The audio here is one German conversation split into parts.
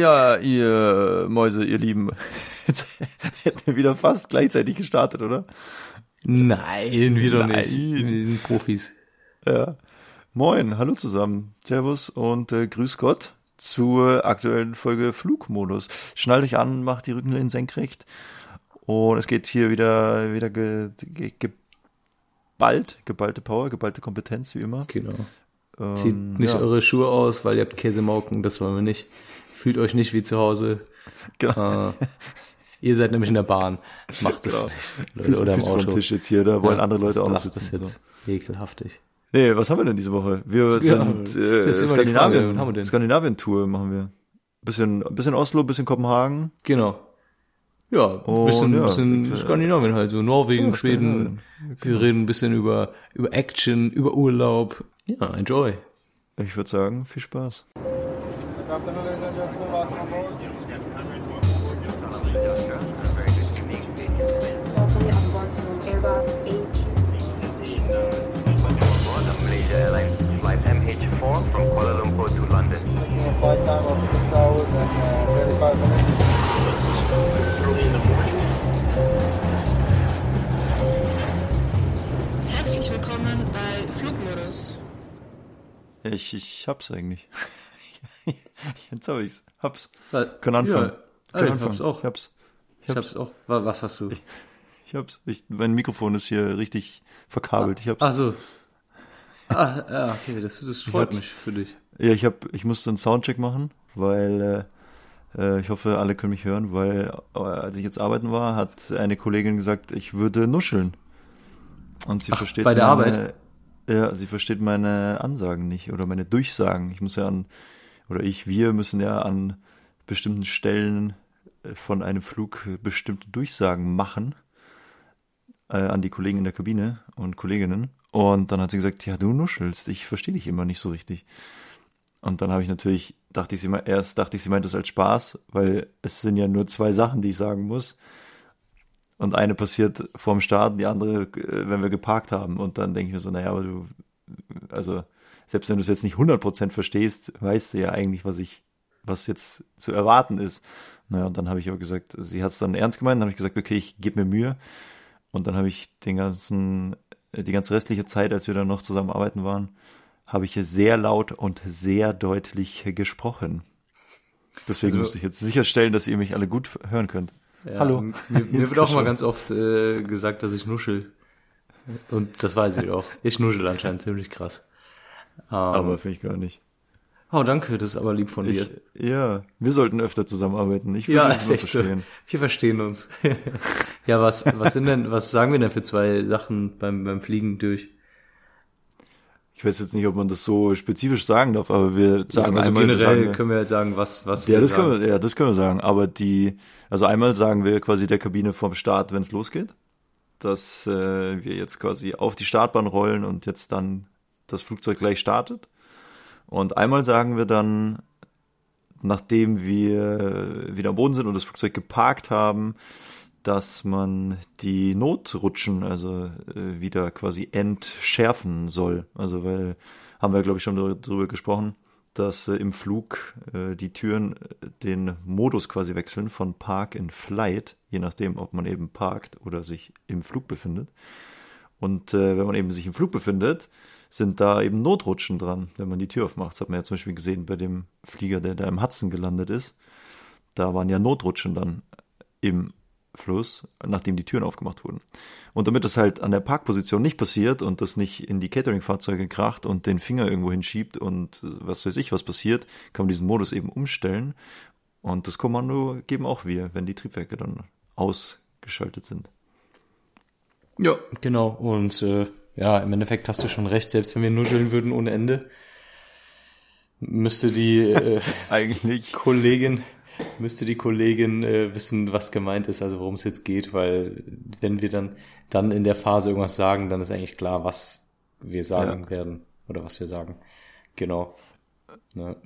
Ja, ihr Mäuse, ihr Lieben. Jetzt hätten wir wieder fast gleichzeitig gestartet, oder? Nein, wir doch nicht. Wir sind Profis. Ja. Moin, hallo zusammen. Servus und äh, grüß Gott zur aktuellen Folge Flugmodus. Schnallt euch an, macht die Rückenlehnen senkrecht. Und es geht hier wieder, wieder ge, ge, geballt, geballte Power, geballte Kompetenz, wie immer. Genau. Ähm, Zieht nicht ja. eure Schuhe aus, weil ihr habt Käsemauken, das wollen wir nicht. Fühlt euch nicht wie zu Hause. Genau. Äh, ihr seid nämlich in der Bahn. Macht das genau. nicht. Füß, oder im Auto. Tisch jetzt hier, da wollen ja, andere Leute auch noch sitzen. Das jetzt so. ekelhaftig. Nee, was haben wir denn diese Woche? Wir sind ja, äh, Skandinavien, Frage, Skandinavien-Tour machen wir. Bisschen, bisschen Oslo, bisschen Kopenhagen. Genau. Ja, ein bisschen, ja, bisschen Skandinavien halt, so Norwegen, ja, Schweden. Genau. Wir reden ein bisschen über, über Action, über Urlaub. Ja, enjoy. Ich würde sagen, viel Spaß. 6 hours and uh, 35 minutes. Herzlich willkommen bei Flugmodus. Ich, ich hab's eigentlich. Jetzt hab ich's. Hab's. Können anfangen. Ja, Können ich anfangen. hab's auch. Ich hab's. Ich hab's, ich hab's auch. Was hast du? Ich, ich hab's. Ich, mein Mikrofon ist hier richtig verkabelt. Ich hab's. Ach so. Ah, ja, okay, das, das freut mich für dich. Ja, ich hab, ich musste einen Soundcheck machen, weil äh, äh, ich hoffe, alle können mich hören, weil äh, als ich jetzt arbeiten war, hat eine Kollegin gesagt, ich würde nuscheln. Und sie Ach, versteht bei der meine, Arbeit. Ja, sie versteht meine Ansagen nicht oder meine Durchsagen. Ich muss ja an oder ich, wir müssen ja an bestimmten Stellen äh, von einem Flug bestimmte Durchsagen machen äh, an die Kollegen in der Kabine und Kolleginnen. Und dann hat sie gesagt, ja, du nuschelst, ich verstehe dich immer nicht so richtig. Und dann habe ich natürlich, dachte ich sie mal, erst dachte ich, sie meint das als Spaß, weil es sind ja nur zwei Sachen, die ich sagen muss. Und eine passiert vorm Start, die andere, äh, wenn wir geparkt haben. Und dann denke ich mir so, naja, aber du, also, selbst wenn du es jetzt nicht 100% verstehst, weißt du ja eigentlich, was ich, was jetzt zu erwarten ist. Naja, und dann habe ich aber gesagt, sie hat es dann ernst gemeint, dann habe ich gesagt, okay, ich gebe mir Mühe. Und dann habe ich den ganzen die ganze restliche Zeit, als wir dann noch zusammenarbeiten waren, habe ich sehr laut und sehr deutlich gesprochen. Deswegen also, musste ich jetzt sicherstellen, dass ihr mich alle gut hören könnt. Ja, Hallo. Mir, mir wird auch mal ganz oft äh, gesagt, dass ich nuschel. Und das weiß ich auch. Ich nuschel anscheinend ziemlich krass. Um, Aber finde ich gar nicht. Oh, danke, das ist aber lieb von dir. Ich, ja, wir sollten öfter zusammenarbeiten. Ich ja, ist echt verstehen. so. Wir verstehen uns. ja, was, was sind denn, was sagen wir denn für zwei Sachen beim, beim Fliegen durch? Ich weiß jetzt nicht, ob man das so spezifisch sagen darf, aber wir sagen ja, also einmal, generell sagen, können wir halt sagen, was, was ja, das sagen. Können wir, ja, das können wir sagen. Aber die, also einmal sagen wir quasi der Kabine vom Start, wenn es losgeht, dass äh, wir jetzt quasi auf die Startbahn rollen und jetzt dann das Flugzeug gleich startet. Und einmal sagen wir dann, nachdem wir wieder am Boden sind und das Flugzeug geparkt haben, dass man die Notrutschen also äh, wieder quasi entschärfen soll. Also weil haben wir glaube ich schon darüber gesprochen, dass äh, im Flug äh, die Türen äh, den Modus quasi wechseln von Park in Flight, je nachdem, ob man eben parkt oder sich im Flug befindet. Und äh, wenn man eben sich im Flug befindet, sind da eben Notrutschen dran, wenn man die Tür aufmacht. Das hat man ja zum Beispiel gesehen bei dem Flieger, der da im Hudson gelandet ist. Da waren ja Notrutschen dann im Fluss, nachdem die Türen aufgemacht wurden. Und damit das halt an der Parkposition nicht passiert und das nicht in die Catering-Fahrzeuge kracht und den Finger irgendwo hinschiebt und was weiß ich, was passiert, kann man diesen Modus eben umstellen. Und das Kommando geben auch wir, wenn die Triebwerke dann ausgeschaltet sind. Ja, genau. Und äh, ja, im Endeffekt hast du schon recht, selbst wenn wir nudeln würden ohne Ende, müsste die äh, eigentlich Kollegin müsste die Kollegin äh, wissen, was gemeint ist, also worum es jetzt geht, weil wenn wir dann dann in der Phase irgendwas sagen, dann ist eigentlich klar, was wir sagen ja. werden oder was wir sagen. Genau. Ja.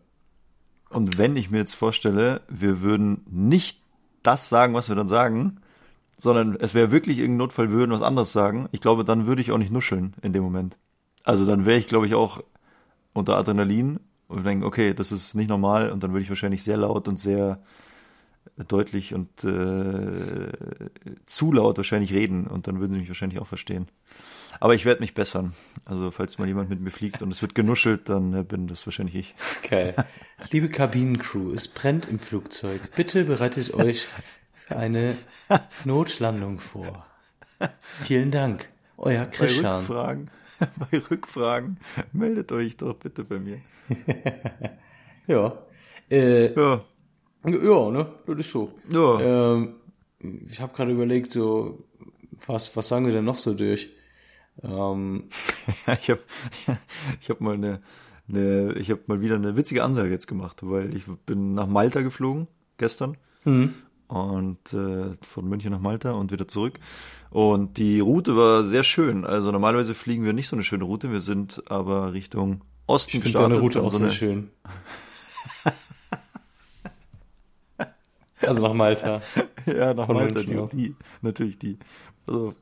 Und wenn ich mir jetzt vorstelle, wir würden nicht das sagen, was wir dann sagen, sondern es wäre wirklich irgendein Notfall, wir würden was anderes sagen. Ich glaube, dann würde ich auch nicht nuscheln in dem Moment. Also dann wäre ich, glaube ich, auch unter Adrenalin und denken, okay, das ist nicht normal und dann würde ich wahrscheinlich sehr laut und sehr deutlich und äh, zu laut wahrscheinlich reden und dann würden sie mich wahrscheinlich auch verstehen. Aber ich werde mich bessern. Also falls mal jemand mit mir fliegt und es wird genuschelt, dann äh, bin das wahrscheinlich ich. Geil. Liebe Kabinencrew, es brennt im Flugzeug. Bitte bereitet euch für eine Notlandung vor. Vielen Dank. Euer Bei Christian. Rückfragen, bei Rückfragen meldet euch doch bitte bei mir. Ja. Äh, Ja, ja, ne? Das ist so. ja. Ähm, ich habe gerade überlegt, so, was, was sagen wir denn noch so durch? Ähm, ich habe ich hab mal eine, eine ich habe mal wieder eine witzige Ansage jetzt gemacht, weil ich bin nach Malta geflogen gestern und äh, von München nach Malta und wieder zurück und die Route war sehr schön. Also normalerweise fliegen wir nicht so eine schöne Route, wir sind aber Richtung Osten ich finde deine Route auch so sehr eine, schön. Also nach Malta. ja nach von Malta die, die natürlich die. Also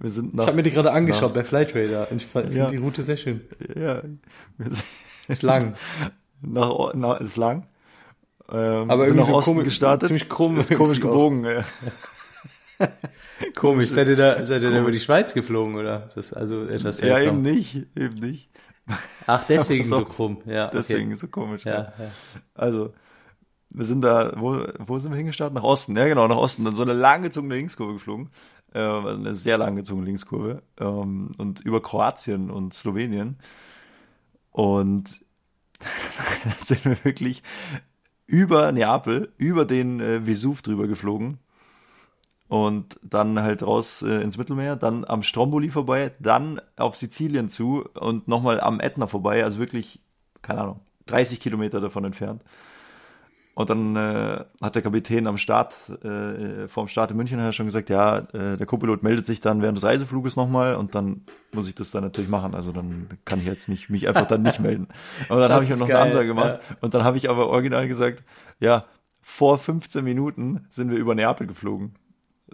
wir sind nach Ich habe mir die gerade angeschaut nach- bei Flytrader und ich finde Ja. die Route sehr schön. ja wir sind Ist lang. nach, nach ist lang. Ähm, Aber sind irgendwie so komisch- gestartet. ziemlich krumm Ist komisch gebogen. Ja. Komisch. Seid ihr da, seid ihr da über die Schweiz geflogen, oder? Das ist also etwas ja, seltsam. eben nicht, eben nicht. Ach, deswegen so krumm. Ja, okay. Deswegen so komisch. Ja, ja. Also, wir sind da, wo, wo sind wir hingestartet? Nach Osten, ja genau, nach Osten. Dann so eine langgezogene Linkskurve geflogen. Äh, eine sehr langgezogene Linkskurve. Ähm, und über Kroatien und Slowenien. Und dann sind wir wirklich über Neapel, über den äh, Vesuv drüber geflogen. Und dann halt raus äh, ins Mittelmeer, dann am Stromboli vorbei, dann auf Sizilien zu und nochmal am Ätna vorbei, also wirklich, keine Ahnung, 30 Kilometer davon entfernt. Und dann äh, hat der Kapitän am Start, äh, vorm Start in München hat er schon gesagt, ja, äh, der Co-Pilot meldet sich dann während des Reisefluges nochmal und dann muss ich das dann natürlich machen. Also dann kann ich jetzt nicht mich einfach dann nicht melden. Und dann habe ich ist noch geil, eine Ansage gemacht und dann habe ich aber original gesagt, ja, vor 15 Minuten sind wir über Neapel geflogen.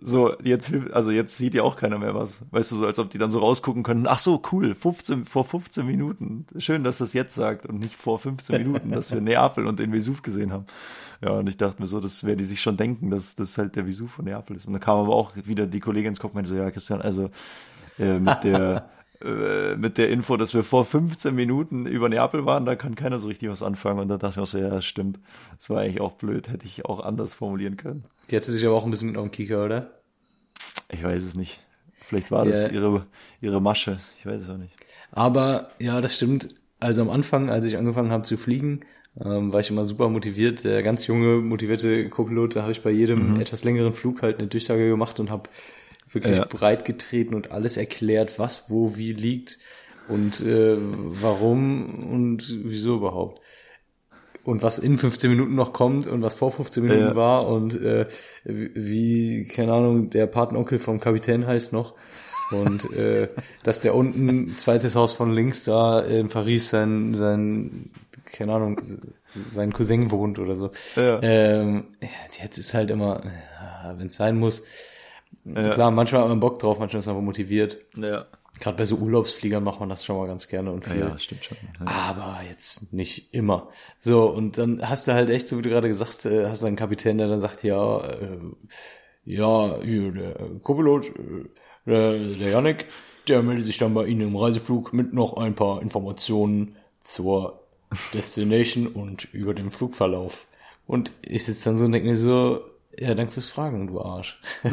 So, jetzt, also jetzt sieht ja auch keiner mehr was. Weißt du, so als ob die dann so rausgucken können, ach so, cool, 15, vor 15 Minuten. Schön, dass das jetzt sagt und nicht vor 15 Minuten, dass wir Neapel und den Vesuv gesehen haben. Ja, und ich dachte mir so, das werden die sich schon denken, dass das halt der Vesuv von Neapel ist. Und dann kam aber auch wieder die Kollegin ins Kopf und meinte so, ja, Christian, also äh, mit der äh, mit der Info, dass wir vor 15 Minuten über Neapel waren, da kann keiner so richtig was anfangen. Und da dachte ich auch so, ja, das stimmt. Das war eigentlich auch blöd, hätte ich auch anders formulieren können. Die hatte dich aber auch ein bisschen den Kicker, oder? Ich weiß es nicht. Vielleicht war das Ja. ihre, ihre Masche. Ich weiß es auch nicht. Aber ja, das stimmt. Also am Anfang, als ich angefangen habe zu fliegen, ähm, war ich immer super motiviert. Der ganz junge, motivierte Co-Pilot, da habe ich bei jedem etwas längeren Flug halt eine Durchsage gemacht und habe wirklich Ja. breit getreten und alles erklärt, was wo wie liegt und äh, warum und wieso überhaupt. Und was in 15 Minuten noch kommt und was vor 15 Minuten Ja. war und äh, wie, keine Ahnung, der Patenonkel vom Kapitän heißt noch. Und äh, dass der unten, zweites Haus von links da in Paris sein, sein, keine Ahnung, sein Cousin wohnt oder so. Ja. Ähm, ja, jetzt ist halt immer, wenn es sein muss. Ja. Klar, manchmal hat man Bock drauf, manchmal ist man motiviert. Ja. Gerade bei so Urlaubsfliegern macht man das schon mal ganz gerne und viel. ja stimmt schon. Ja. Aber jetzt nicht immer. So, und dann hast du halt echt, so wie du gerade gesagt hast, äh, hast du einen Kapitän, der dann sagt, ja, äh, ja, hier, der Co-Pilot, äh, der, der Janik, der meldet sich dann bei Ihnen im Reiseflug mit noch ein paar Informationen zur Destination und über den Flugverlauf. Und ich sitze dann so und denke mir so, ja, danke fürs Fragen, du Arsch.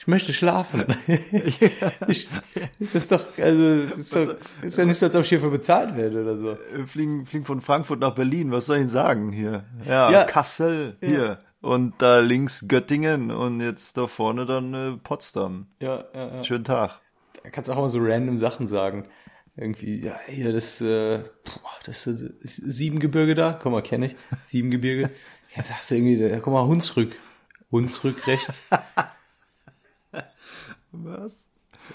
Ich möchte schlafen. ich, das ist doch, also, das ist doch, ist ja nicht so, als ob ich hierfür bezahlt werde oder so. Äh, Fliegen, fliegen von Frankfurt nach Berlin. Was soll ich sagen hier? Ja, Ja. Kassel hier. Und da links Göttingen und jetzt da vorne dann äh, Potsdam. Ja, ja, ja. Schönen Tag. Da kannst du auch mal so random Sachen sagen. Irgendwie, ja, hier, das, äh, boah, das äh, Siebengebirge da, guck mal, kenne ich. Siebengebirge. Ja, sagst du irgendwie, da, guck mal, Hunsrück. Hunsrück rechts. Was?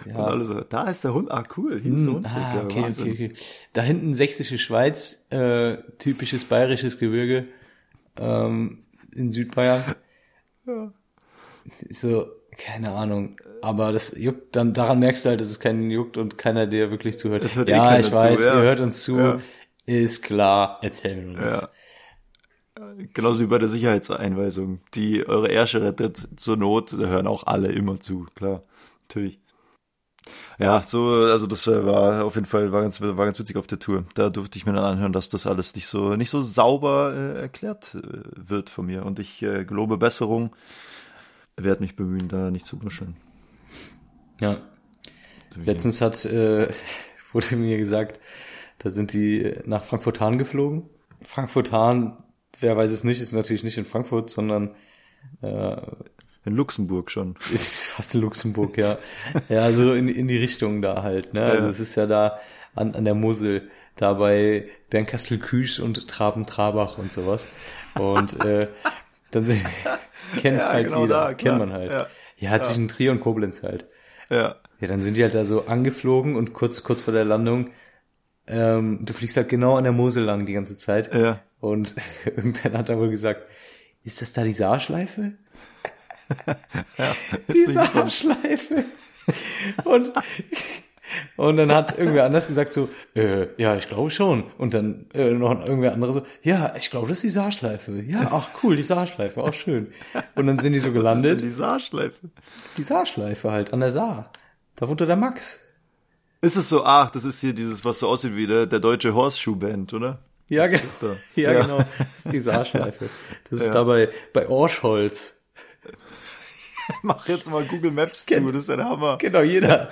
Und Ja. alle so, da ist der Hund. Ah, cool, hier ist der Hund. Ah, ja, okay, Wahnsinn. okay, okay. Da hinten sächsische Schweiz, äh, typisches bayerisches Gebirge ähm, in Südbayern. Ja. So, Keine Ahnung. Aber das juckt, dann daran merkst du halt, dass es keinen juckt und keiner dir wirklich zuhört. Eh ja, keiner ich weiß, zu, ja. ihr hört uns zu. Ja. Ist klar, erzähl mir das. Ja. Genauso wie bei der Sicherheitseinweisung. Die eure Ärsche rettet zur Not, da hören auch alle immer zu, klar. Natürlich. Ja, so, also das war auf jeden Fall, war ganz, war ganz witzig auf der Tour. Da durfte ich mir dann anhören, dass das alles nicht so, nicht so sauber äh, erklärt äh, wird von mir. Und ich äh, gelobe Besserung, werde mich bemühen, da nicht zu nuscheln. Ja. Letztens hat, äh, wurde mir gesagt, da sind die nach Frankfurt-Hahn geflogen. Frankfurt-Hahn, wer weiß es nicht, ist natürlich nicht in Frankfurt, sondern äh, In Luxemburg schon. ist fast in Luxemburg, ja. Ja, so in, in die Richtung da halt, ne? Also Ja. es ist ja da an, an der Mosel, da bei Bernkastel-Küsch und Traben-Trabach und sowas. Und äh, dann sind, kennt Ja, halt genau jeder, da, kennt man halt. Ja. Ja, zwischen Trier und Koblenz halt. Ja. Ja, dann sind die halt da so angeflogen und kurz, kurz vor der Landung, ähm, du fliegst halt genau an der Mosel lang die ganze Zeit. Ja. Und irgendwann hat er wohl gesagt, ist das da die Saarschleife? die ich gespannt. Saarschleife. und, und dann hat irgendwer anders gesagt so, äh, ja, ich glaube schon. Und dann äh, noch irgendwer andere so, ja, ich glaube, das ist die Saarschleife. Ja, ach cool, die Saarschleife, auch schön. Und dann sind die so gelandet. die Saarschleife. Die Saarschleife halt, an der Saar. Da wohnte der Max. Ist es so, ach, das ist hier dieses, was so aussieht wie der, der deutsche Horseshoe Band, oder? Ja, genau. ist da. Ja, Ja. genau. Das ist die Saarschleife. Das ist Ja. da bei, bei Orschholz. Mach jetzt mal Google Maps Kennt- zu, das ist ja der Hammer. Genau, jeder.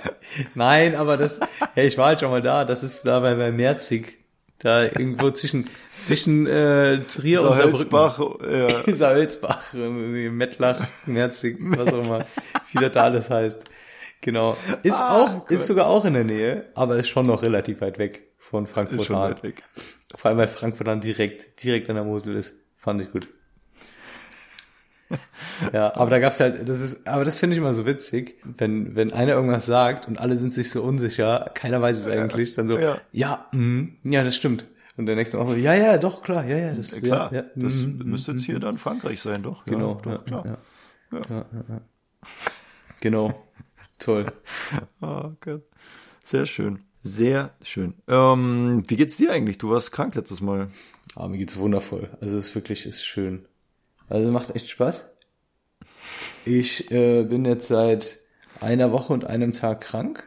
Nein, aber das, hey, ich war halt schon mal da. Das ist da bei, Merzig. Da irgendwo zwischen, zwischen, äh, Trier und Saarbrücken. Ja. Saarhölzbach, Mettlach, Merzig, was auch immer, wie das da alles heißt. Genau. Ist Ah, auch, Gott. ist sogar auch in der Nähe, aber ist schon noch relativ weit weg von ist Frankfurt schon Hahn. weit weg. Vor allem, weil Frankfurt dann direkt, direkt an der Mosel ist. Fand ich gut. Ja, aber da gab's halt, das ist, aber das finde ich immer so witzig, wenn, wenn einer irgendwas sagt und alle sind sich so unsicher, keiner weiß es eigentlich, dann so, ja. ja, mm, ja, das stimmt. Und der nächste auch so, ja, ja, doch, klar, ja, ja, das, Ja, klar, ja, das mm, mm, müsste jetzt hier dann Frankreich sein, doch. genau, ja, ja, doch, klar. Ja, ja, ja. Genau, toll. Oh Gott. Sehr schön. Sehr schön. Ähm, wie geht's dir eigentlich? Du warst krank letztes Mal. Aber mir geht's wundervoll. Also es ist wirklich, ist schön. Also macht echt Spaß. Ich äh, bin jetzt seit einer Woche und einem Tag krank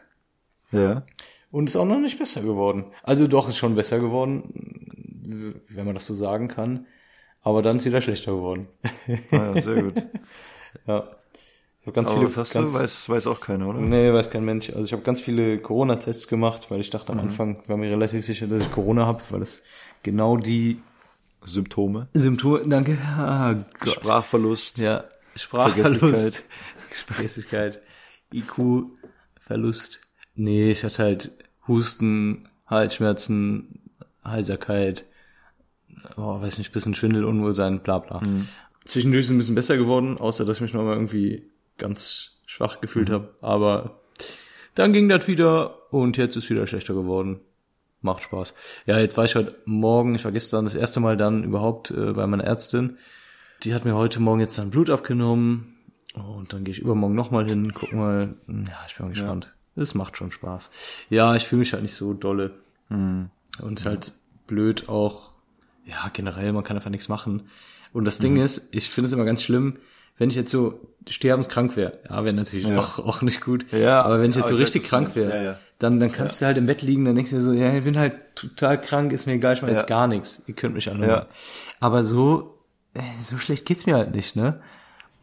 Ja. und ist auch noch nicht besser geworden. Also doch, ist schon besser geworden, wenn man das so sagen kann. Aber dann ist wieder schlechter geworden. Ah, ja sehr gut. ja. Ich ganz Aber viele, was hast ganz, du? Weiß, weiß auch keiner, oder? Nee, weiß kein Mensch. Also ich habe ganz viele Corona-Tests gemacht, weil ich dachte Mhm. am Anfang, war mir relativ sicher, dass ich Corona habe, weil es genau die Symptome. Symptome, danke, ah, Gott. Sprachverlust. Ja, Sprachverlust, Vergesslichkeit, IQ-Verlust. Nee, ich hatte halt Husten, Halsschmerzen, Heiserkeit, oh, weiß nicht, bisschen Schwindel, Unwohlsein, bla bla. Zwischendurch ist es ein bisschen besser geworden, außer dass ich mich nochmal irgendwie ganz schwach gefühlt habe. Aber dann ging das wieder und jetzt ist wieder schlechter geworden. Macht Spaß. Ja, jetzt war ich heute Morgen, ich war gestern das erste Mal dann überhaupt äh, bei meiner Ärztin. Die hat mir heute Morgen jetzt dann Blut abgenommen. Und dann gehe ich übermorgen nochmal hin, guck mal. Ja, ich bin gespannt. Es macht schon Spaß. Ja, ich fühle mich halt nicht so dolle. Und es ist halt blöd auch, ja, generell, man kann einfach nichts machen. Und das Ding ist, ich finde es immer ganz schlimm, wenn ich jetzt so sterbenskrank wäre. Ja, wäre natürlich Ja. auch, auch nicht gut. Ja, aber wenn ich jetzt so ich weiß, richtig du krank wäre, Ja, ja. dann, dann kannst du halt im Bett liegen, dann denkst du dir so, ja, ich bin halt total krank, ist mir egal, ich mache jetzt gar nichts. Ihr könnt mich. Ja. Aber so, äh, so schlecht geht's mir halt nicht, ne?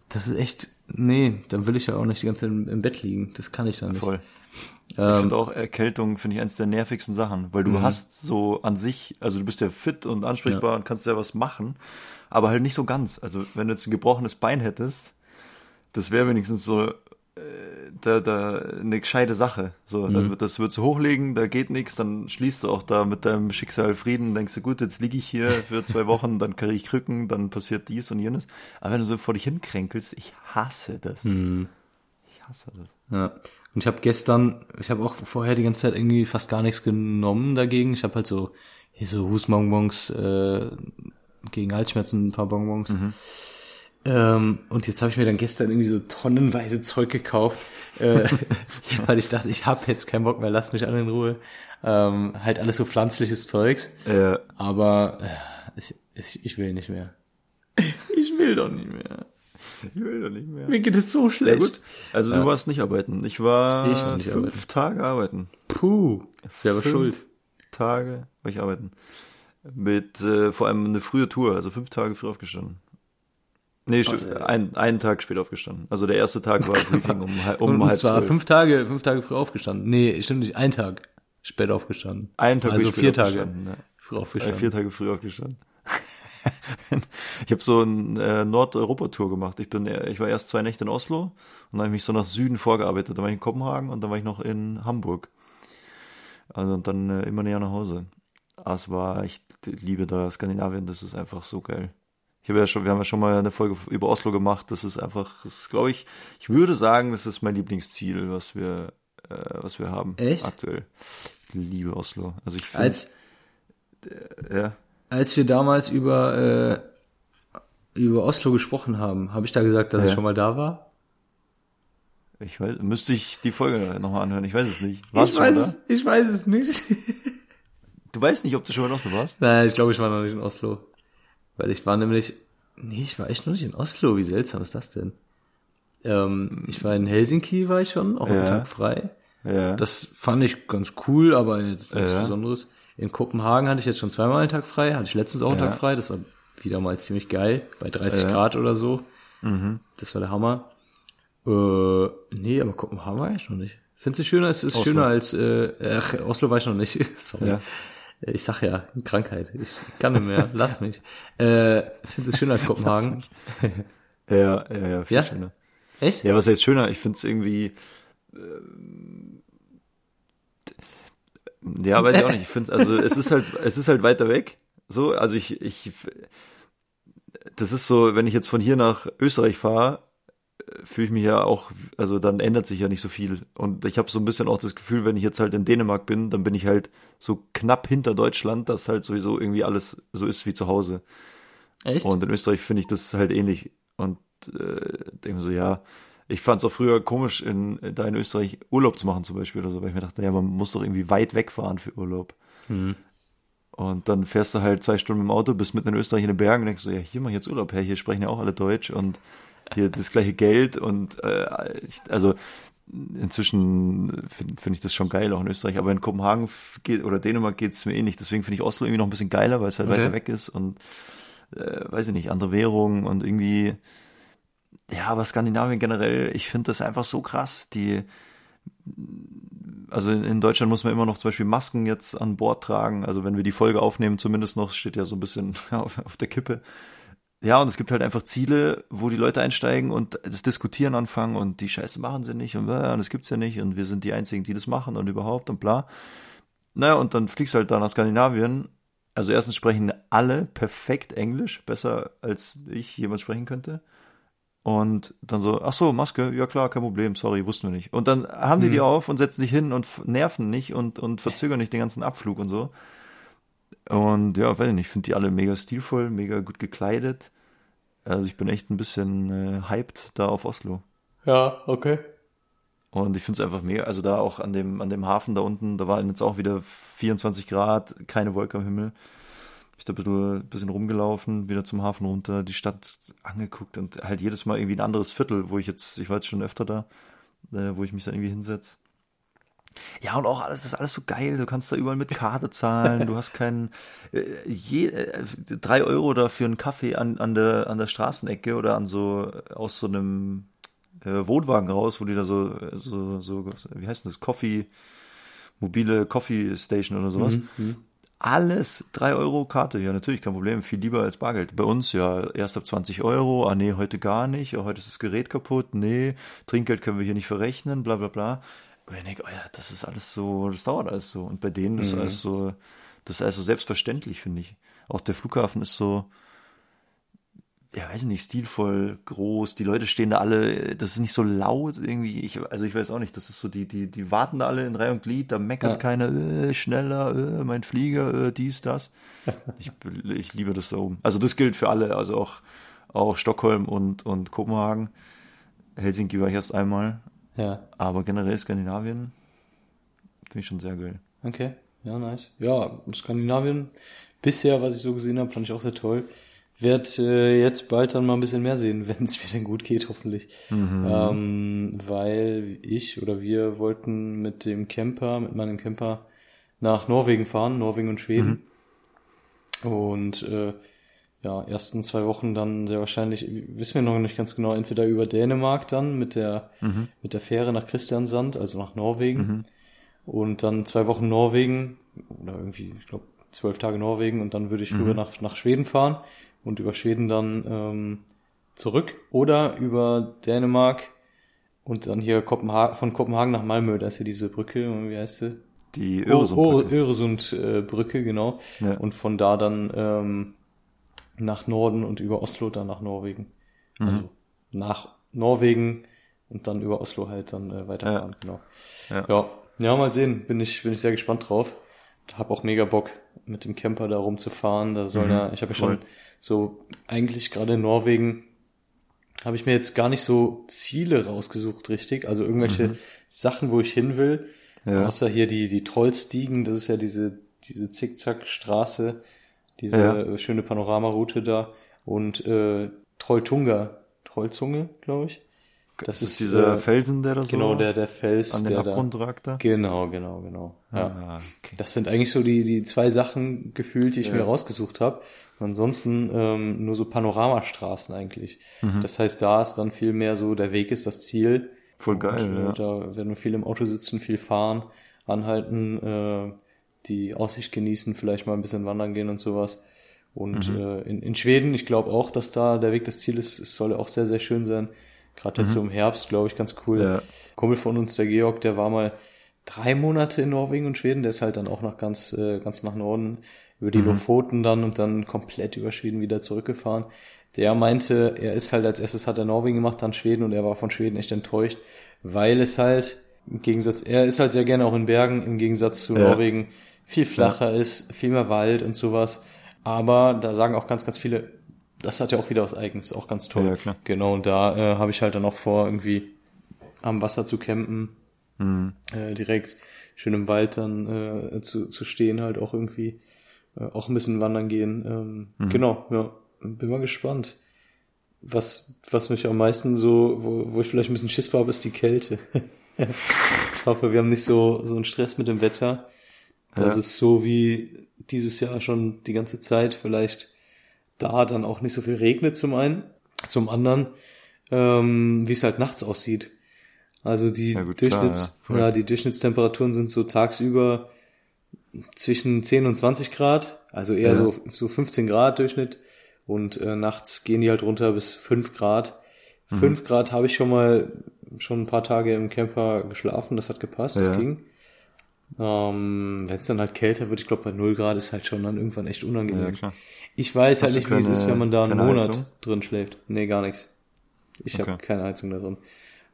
Das ist echt, nee, dann will ich ja auch nicht die ganze Zeit im, im Bett liegen. Das kann ich dann nicht. Voll. Ich Ähm, finde auch Erkältung, finde ich, eines der nervigsten Sachen, weil du Mhm. hast so an sich, also du bist ja fit und ansprechbar und kannst ja was machen, aber halt nicht so ganz. Also wenn du jetzt ein gebrochenes Bein hättest, das wäre wenigstens so äh, da, da eine gescheite Sache. So, Mhm. dann wird das würdest du hochlegen, da geht nichts, dann schließt du auch da mit deinem Schicksal Frieden, denkst du, gut, jetzt liege ich hier für zwei Wochen, dann kriege ich Krücken, dann passiert dies und jenes. Aber wenn du so vor dich hinkränkelst, ich hasse das. Mhm. Ich hasse das. Ja. Und ich habe gestern, ich habe auch vorher die ganze Zeit irgendwie fast gar nichts genommen dagegen. Ich habe halt so hier so Husbonbons äh, gegen Halsschmerzen ein paar Bonbons. Ähm, und jetzt habe ich mir dann gestern irgendwie so tonnenweise Zeug gekauft, äh, weil ich dachte, ich habe jetzt keinen Bock mehr, lass mich alle in Ruhe. Ähm, halt alles so pflanzliches Zeugs. Ja. Aber äh, ich, ich, ich will nicht mehr. Ich will doch nicht mehr. Ich will doch nicht mehr. Mir geht es so Ja, schlecht. gut. Also Ja. du warst nicht arbeiten. Ich war, Ich war fünf arbeiten. Tage arbeiten. Puh, selber Fünf schuld. Tage war ich arbeiten. Mit äh, vor allem eine frühe Tour, also fünf Tage früh aufgestanden. Nee, Also, ein, einen Tag spät aufgestanden. Also der erste Tag war Briefing um, um und halb zwar zwölf. fünf Tage, fünf Tage früh aufgestanden. Nee, stimmt nicht, ein Tag spät aufgestanden. Einen Tag also vier Tage aufgestanden, Ja. früh Äh, aufgestanden. vier Tage früh aufgestanden. ich habe so eine äh, Nordeuropa-Tour gemacht. Ich bin, äh, ich war erst zwei Nächte in Oslo und dann habe ich mich so nach Süden vorgearbeitet. Dann war ich in Kopenhagen und dann war ich noch in Hamburg. Also und dann äh, immer näher nach Hause. Aber es war, ich liebe da Skandinavien, das ist einfach so geil. Ich habe ja schon, wir haben ja schon mal eine Folge über Oslo gemacht. Das ist einfach, das glaube ich, ich würde sagen, das ist mein Lieblingsziel, was wir, äh, was wir haben Echt? aktuell. Ich liebe Oslo. Also ich finde, Als, ja. als wir damals über, äh, über Oslo gesprochen haben, habe ich da gesagt, dass Ja. ich schon mal da war? Ich weiß, müsste ich die Folge nochmal anhören. Ich weiß es nicht. Warst ich, weiß da? es, ich weiß es nicht. Du weißt nicht, ob du schon mal in Oslo warst? Nein, ich glaube, ich war noch nicht in Oslo. Weil ich war nämlich, nee, ich war echt noch nicht in Oslo. Wie seltsam ist das denn? Ähm, ich war in Helsinki, war ich schon, auch Ja. einen Tag frei. Ja. Das fand ich ganz cool, aber jetzt nichts Ja. Besonderes. In Kopenhagen hatte ich jetzt schon zweimal einen Tag frei, hatte ich letztens auch einen Ja. Tag frei. Das war wieder mal ziemlich geil, bei 30 Ja. Grad oder so. mhm. Das war der Hammer. Äh, nee, aber Kopenhagen war ich noch nicht. Findest du schöner? Es ist Oslo. schöner als, äh, ach, Oslo war ich noch nicht. Sorry. Ja. Ich sag ja, Krankheit. Ich kann nicht mehr. Lass mich. Äh, findest du es schöner als Kopenhagen? Ja, ja, ja, viel Ja? schöner. Echt? Ja, was heißt schöner? Ich finde es irgendwie. Ähm, ja, weiß ich auch nicht. Ich finde also es ist halt, es ist halt weiter weg. So, also ich, ich, das ist so, wenn ich jetzt von hier nach Österreich fahre, fühle ich mich ja auch, also dann ändert sich ja nicht so viel. Und ich habe so ein bisschen auch das Gefühl, wenn ich jetzt halt in Dänemark bin, dann bin ich halt so knapp hinter Deutschland, dass halt sowieso irgendwie alles so ist wie zu Hause. Echt? Und in Österreich finde ich das halt ähnlich. Und äh, denke so, ja, ich fand es auch früher komisch, in, da in Österreich Urlaub zu machen zum Beispiel oder so, weil ich mir dachte, ja, man muss doch irgendwie weit wegfahren für Urlaub. Hm. Und dann fährst du halt zwei Stunden im Auto, bist mitten in Österreich in den Bergen und denkst so, ja, hier mach ich jetzt Urlaub her, hier sprechen ja auch alle Deutsch und hier das gleiche Geld und äh, ich, also inzwischen finde find ich das schon geil, auch in Österreich, aber in Kopenhagen geht, oder Dänemark geht's mir ähnlich, deswegen finde ich Oslo irgendwie noch ein bisschen geiler, weil es halt Okay. weiter weg ist und äh, weiß ich nicht, andere Währung und irgendwie ja, aber Skandinavien generell, ich finde das einfach so krass, die also in, in Deutschland muss man immer noch zum Beispiel Masken jetzt an Bord tragen. Also wenn wir die Folge aufnehmen, zumindest noch, steht ja so ein bisschen auf, auf der Kippe. Ja, und es gibt halt einfach Ziele, wo die Leute einsteigen und das Diskutieren anfangen und die Scheiße machen sie nicht und, äh, und das gibt's ja nicht und wir sind die Einzigen, die das machen und überhaupt und bla. Naja, und dann fliegst du halt da nach Skandinavien. Also erstens sprechen alle perfekt Englisch, besser als ich jemals sprechen könnte. Und dann so, ach so, Maske, ja klar, kein Problem, sorry, wussten wir nicht. Und dann haben die Hm. die auf und setzen sich hin und nerven nicht und, und verzögern nicht den ganzen Abflug und so. Und ja, weiß ich nicht, ich finde die alle mega stilvoll, mega gut gekleidet. Also ich bin echt ein bisschen äh, hyped da auf Oslo. Ja, okay. Und ich finde es einfach mega, also da auch an dem, an dem Hafen da unten, da waren jetzt auch wieder 24 Grad, keine Wolke am Himmel. Ich da ein bisschen, bisschen rumgelaufen, wieder zum Hafen runter, die Stadt angeguckt und halt jedes Mal irgendwie ein anderes Viertel, wo ich jetzt, ich war jetzt schon öfter da, äh, wo ich mich dann irgendwie hinsetz. Ja, und auch alles, das ist alles so geil. Du kannst da überall mit Karte zahlen. Du hast keinen, äh, je, äh, drei Euro da für einen Kaffee an, an der, an der Straßenecke oder an so, aus so einem, äh, Wohnwagen raus, wo die da so, so, so, wie heißt denn das? Coffee, mobile Coffee Station oder sowas. Mhm. Alles drei Euro Karte, ja, natürlich, kein Problem, viel lieber als Bargeld. Bei uns ja erst ab 20 Euro, ah nee, heute gar nicht, ah, heute ist das Gerät kaputt, nee, Trinkgeld können wir hier nicht verrechnen, bla bla bla. Und ich denke, Alter, das ist alles so, das dauert alles so. Und bei denen ist Mhm. alles so, das ist alles so selbstverständlich, finde ich. Auch der Flughafen ist so, ja, weiß ich nicht, stilvoll, groß, die Leute stehen da alle, das ist nicht so laut irgendwie, ich, also ich weiß auch nicht, das ist so, die, die, die warten da alle in Reihe und Glied, da meckert Ja. keiner, äh, schneller, äh, mein Flieger, äh, dies, das. Ich, ich liebe das da oben. Also das gilt für alle, also auch, auch Stockholm und, und Kopenhagen. Helsinki war ich erst einmal. Ja. Aber generell Skandinavien finde ich schon sehr geil. Okay, ja, nice. Ja, Skandinavien bisher, was ich so gesehen habe, fand ich auch sehr toll. Werd äh, jetzt bald dann mal ein bisschen mehr sehen, wenn es mir denn gut geht, hoffentlich. Mhm. Ähm, weil ich oder wir wollten mit dem Camper, mit meinem Camper nach Norwegen fahren, Norwegen und Schweden. Und äh, ja, ersten zwei Wochen dann sehr wahrscheinlich, wissen wir noch nicht ganz genau, entweder über Dänemark dann mit der, Mhm. mit der Fähre nach Christiansand, also nach Norwegen. Und dann zwei Wochen Norwegen, oder irgendwie, ich glaube, zwölf Tage Norwegen und dann würde ich rüber nach, nach Schweden fahren und über Schweden dann ähm, zurück oder über Dänemark und dann hier Kopenhagen, von Kopenhagen nach Malmö, da ist ja diese Brücke, wie heißt sie? Die Öresundbrücke. Öresund-Brücke, genau. Ja. Und von da dann ähm, nach Norden und über Oslo dann nach Norwegen. Mhm. Also nach Norwegen und dann über Oslo halt dann äh, weiterfahren, genau. Ja. ja. Ja, mal sehen. Bin ich, bin ich sehr gespannt drauf. Hab auch mega Bock, mit dem Camper da rumzufahren. Da soll Mhm, ja, ich habe ja schon so, eigentlich gerade in Norwegen habe ich mir jetzt gar nicht so Ziele rausgesucht, richtig. Also irgendwelche Sachen, wo ich hin will. Mhm. Ja. Außer hier die, die Trollstiegen, das ist ja diese, diese Zickzack-Straße, diese Ja. schöne Panoramaroute da. Und äh, Trolltunga, Trollzunge, glaube ich. Das, ist dieser äh, Felsen, der da so Genau, der, der Fels, an den der Abgrund da. ragt da. Genau, genau, genau. Ja. Ah, okay. Das sind eigentlich so die, die zwei Sachen gefühlt, die ich Ja. mir rausgesucht habe. Ansonsten ähm, nur so Panoramastraßen eigentlich. Mhm. Das heißt, da ist dann viel mehr so, der Weg ist das Ziel. Voll geil, Und, äh, ja. Da werden wir viel im Auto sitzen, viel fahren, anhalten, äh, die Aussicht genießen, vielleicht mal ein bisschen wandern gehen und sowas. Und Mhm. äh, in, in Schweden, ich glaube auch, dass da der Weg das Ziel ist. Es soll auch sehr, sehr schön sein. Gerade jetzt so im Herbst, glaube ich, ganz cool. Mhm. Ja. Kumpel von uns, der Georg, der war mal drei Monate in Norwegen und Schweden. Der ist halt dann auch nach ganz, äh, ganz nach Norden über die Lofoten dann und dann komplett über Schweden wieder zurückgefahren. Der meinte, er ist halt als erstes hat er Norwegen gemacht, dann Schweden und er war von Schweden echt enttäuscht, weil es halt im Gegensatz, er ist halt sehr gerne auch in Bergen, im Gegensatz zu Ja. Norwegen viel flacher ist, viel mehr Wald und sowas. Aber da sagen auch ganz, ganz viele, das hat ja auch wieder was Eigenes, auch ganz toll. Ja, klar. Genau, und da äh, habe ich halt dann auch vor, irgendwie am Wasser zu campen, Mhm. äh, direkt schön im Wald dann äh, zu, zu stehen, halt auch irgendwie äh, auch ein bisschen wandern gehen. Ähm, Mhm. Genau, ja, bin mal gespannt. Was, was mich am meisten so, wo, wo ich vielleicht ein bisschen Schiss vor habe, ist die Kälte. ich hoffe, wir haben nicht so, so einen Stress mit dem Wetter. Das Ja. ist so wie dieses Jahr schon die ganze Zeit vielleicht da dann auch nicht so viel regnet zum einen. Zum anderen, ähm, wie es halt nachts aussieht. Also die Ja, gut, klar, Durchschnitts, ja. ja, Voll. die Durchschnittstemperaturen sind so tagsüber zwischen 10 und 20 Grad, also eher Ja. so, so 15 Grad Durchschnitt und äh, nachts gehen die halt runter bis 5 Grad. Mhm. 5 Grad habe ich schon mal schon ein paar Tage im Camper geschlafen, das hat gepasst, Ja. das ging. Ähm, Wenn es dann halt kälter wird, ich glaube bei 0 Grad ist halt schon dann irgendwann echt unangenehm. Ja, klar. Ich weiß Hast halt nicht, wie es keine- ist, wenn man da einen keine Monat Heizung? drin schläft. Nee, gar nichts. Ich habe Okay. keine Heizung da drin.